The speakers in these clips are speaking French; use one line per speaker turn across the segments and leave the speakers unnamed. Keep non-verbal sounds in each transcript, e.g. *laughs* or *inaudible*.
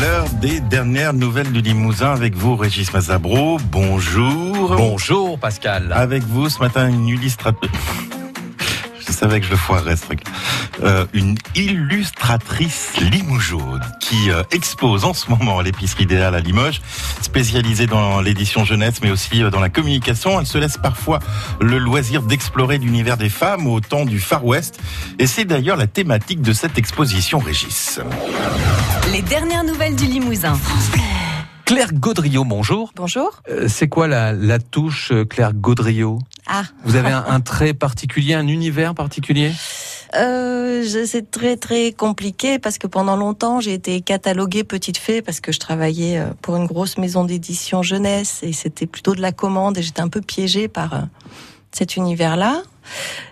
L'heure des dernières nouvelles du Limousin avec vous, Régis Mazabro. Bonjour.
Bonjour Pascal.
Avec vous ce matin une illustratrice. Je savais que je le foirerais ce truc. Euh, une illustratrice limougeaude qui euh, expose en ce moment à l'épicerie idéale à Limoges, spécialisée dans l'édition jeunesse mais aussi euh, dans la communication. Elle se laisse parfois le loisir d'explorer l'univers des femmes au temps du Far West. Et c'est d'ailleurs la thématique de cette exposition, Régis.
Les dernières nouvelles du Limousin.
Claire Gaudriot, bonjour.
Bonjour.
Euh, c'est quoi la, la touche euh, Claire Gaudriot
Ah,
Vous avez un, un trait particulier, un univers particulier?
Euh, c'est très très compliqué parce que pendant longtemps j'ai été cataloguée petite fée parce que je travaillais euh, pour une grosse maison d'édition jeunesse et c'était plutôt de la commande et j'étais un peu piégée par euh, cet univers-là.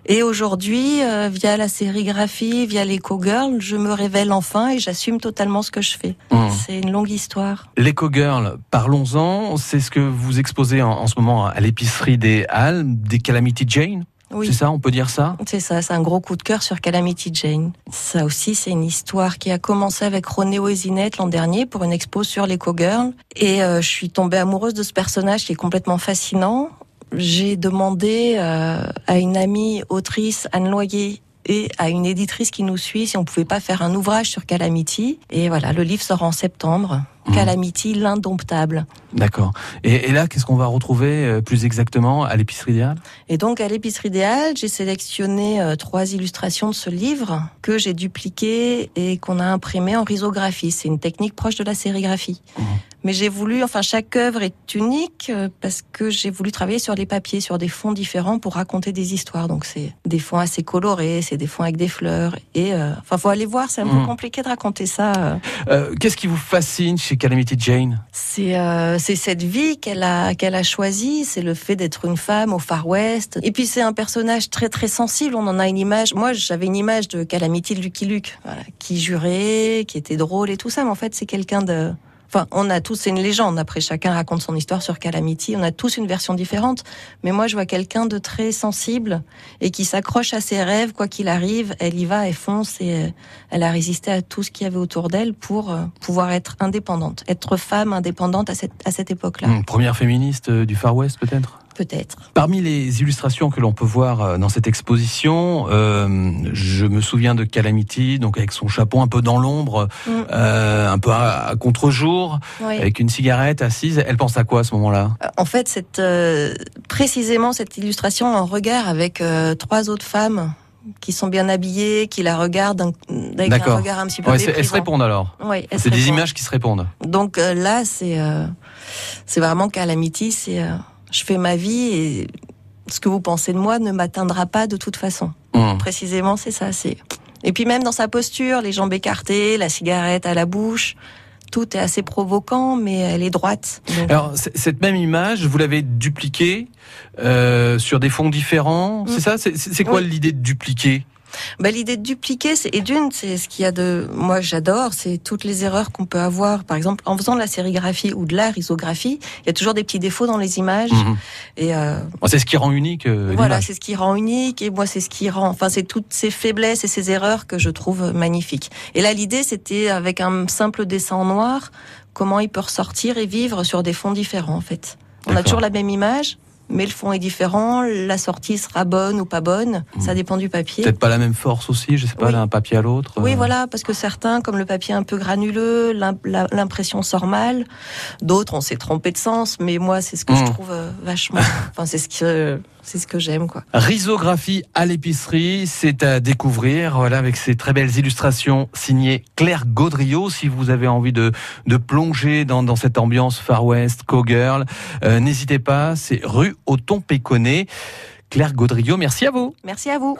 Et aujourd'hui, euh, via la sérigraphie, via l'Eco Girl, je me révèle enfin et j'assume totalement ce que je fais.
Mmh.
C'est une longue histoire.
L'Eco Girl, parlons-en. C'est ce que vous exposez en, en ce moment à l'épicerie des Halles, des Calamity Jane?
Oui.
C'est ça, on peut dire ça
C'est ça, c'est un gros coup de cœur sur Calamity Jane. Ça aussi, c'est une histoire qui a commencé avec Ronéo Ezinette l'an dernier pour une expo sur l'Eco Girl. Et euh, je suis tombée amoureuse de ce personnage qui est complètement fascinant. J'ai demandé euh, à une amie autrice, Anne Loyer, et à une éditrice qui nous suit si on pouvait pas faire un ouvrage sur Calamity. Et voilà, le livre sort en septembre. Calamity, l'indomptable.
D'accord. Et, et là, qu'est-ce qu'on va retrouver euh, plus exactement à l'épicerie des Halles
Et donc à l'épicerie idéale, j'ai sélectionné euh, trois illustrations de ce livre que j'ai dupliqué et qu'on a imprimé en risographie. C'est une technique proche de la sérigraphie.
Mhm.
Mais j'ai voulu, enfin chaque œuvre est unique euh, parce que j'ai voulu travailler sur les papiers, sur des fonds différents pour raconter des histoires. Donc c'est des fonds assez colorés, c'est des fonds avec des fleurs et enfin faut aller voir, c'est un peu compliqué de raconter ça.
Qu'est-ce qui vous fascine chez Calamity Jane
C'est euh, c'est cette vie qu'elle a a choisie, c'est le fait d'être une femme au Far West. Et puis c'est un personnage très très sensible. On en a une image. Moi, j'avais une image de Calamity de Lucky Luke, qui jurait, qui était drôle et tout ça. Mais en fait, c'est quelqu'un de Enfin, on a tous, une légende. Après, chacun raconte son histoire sur Calamity. On a tous une version différente. Mais moi, je vois quelqu'un de très sensible et qui s'accroche à ses rêves, quoi qu'il arrive. Elle y va, elle fonce et euh, elle a résisté à tout ce qu'il y avait autour d'elle pour euh, pouvoir être indépendante, être femme indépendante à cette, à cette époque-là,
Hum, Première féministe euh, du Far West, peut-être?
Peut-être.
Parmi les illustrations que l'on peut voir euh, dans cette exposition, euh, je me souviens de Calamity, donc avec son chapeau un peu dans l'ombre,
Mm.
euh, un peu à, à contre-jour,
Oui.
avec une cigarette assise. Elle pense à quoi à ce moment-là?
En fait, euh, précisément cette illustration en regard avec trois autres femmes qui sont bien habillées, qui la regardent avec un regard un petit peu
Ouais, c'est- Elles se répondent alors.
Oui,
C'est des images qui se répondent.
Donc euh, là, c'est euh, c'est vraiment Calamity, c'est euh, je fais ma vie et ce que vous pensez de moi ne m'atteindra pas de toute façon.
Hum.
Précisément, c'est ça. C'est et puis même dans sa posture, les jambes écartées, la cigarette à la bouche, tout est assez provoquant, mais elle est droite. Donc,
Alors, cette même image, vous l'avez dupliquée euh, sur des fonds différents,
Mm.
c'est ça? C'est c'est quoi
Oui.
l'idée de dupliquer?
Bah, l'idée de dupliquer, c'est et d'une, c'est ce qu'il y a de, moi j'adore, c'est toutes les erreurs qu'on peut avoir. Par exemple, en faisant de la sérigraphie ou de la risographie, il y a toujours des petits défauts dans les images.
Mhm.
Et euh,
C'est ce qui rend unique euh,
voilà, c'est ce qui rend unique. Et moi, c'est ce qui rend, enfin, c'est toutes ces faiblesses et ces erreurs que je trouve magnifiques. Et là, l'idée, c'était avec un simple dessin en noir, comment il peut ressortir et vivre sur des fonds différents, en fait. On a toujours la même image. Mais le fond est différent, la sortie sera bonne ou pas bonne,
Mhm.
ça dépend du papier.
Peut-être pas la même force aussi, je sais pas,
Oui.
d'un papier à l'autre.
Oui,
euh.
voilà, parce que certains, comme le papier un peu granuleux, l'impression sort mal. D'autres, on s'est trompé de sens, mais moi, c'est ce que je trouve euh, vachement. *laughs* Enfin, c'est ce que c'est ce que j'aime, quoi.
Risographie à l'épicerie, c'est à découvrir, voilà, avec ces très belles illustrations signées Claire Gaudriot. Si vous avez envie de, de plonger dans, dans cette ambiance Far West, Cowgirl, euh, n'hésitez pas, c'est rue Auton-Péconnet. Claire Gaudriot, merci à vous.
Merci à vous.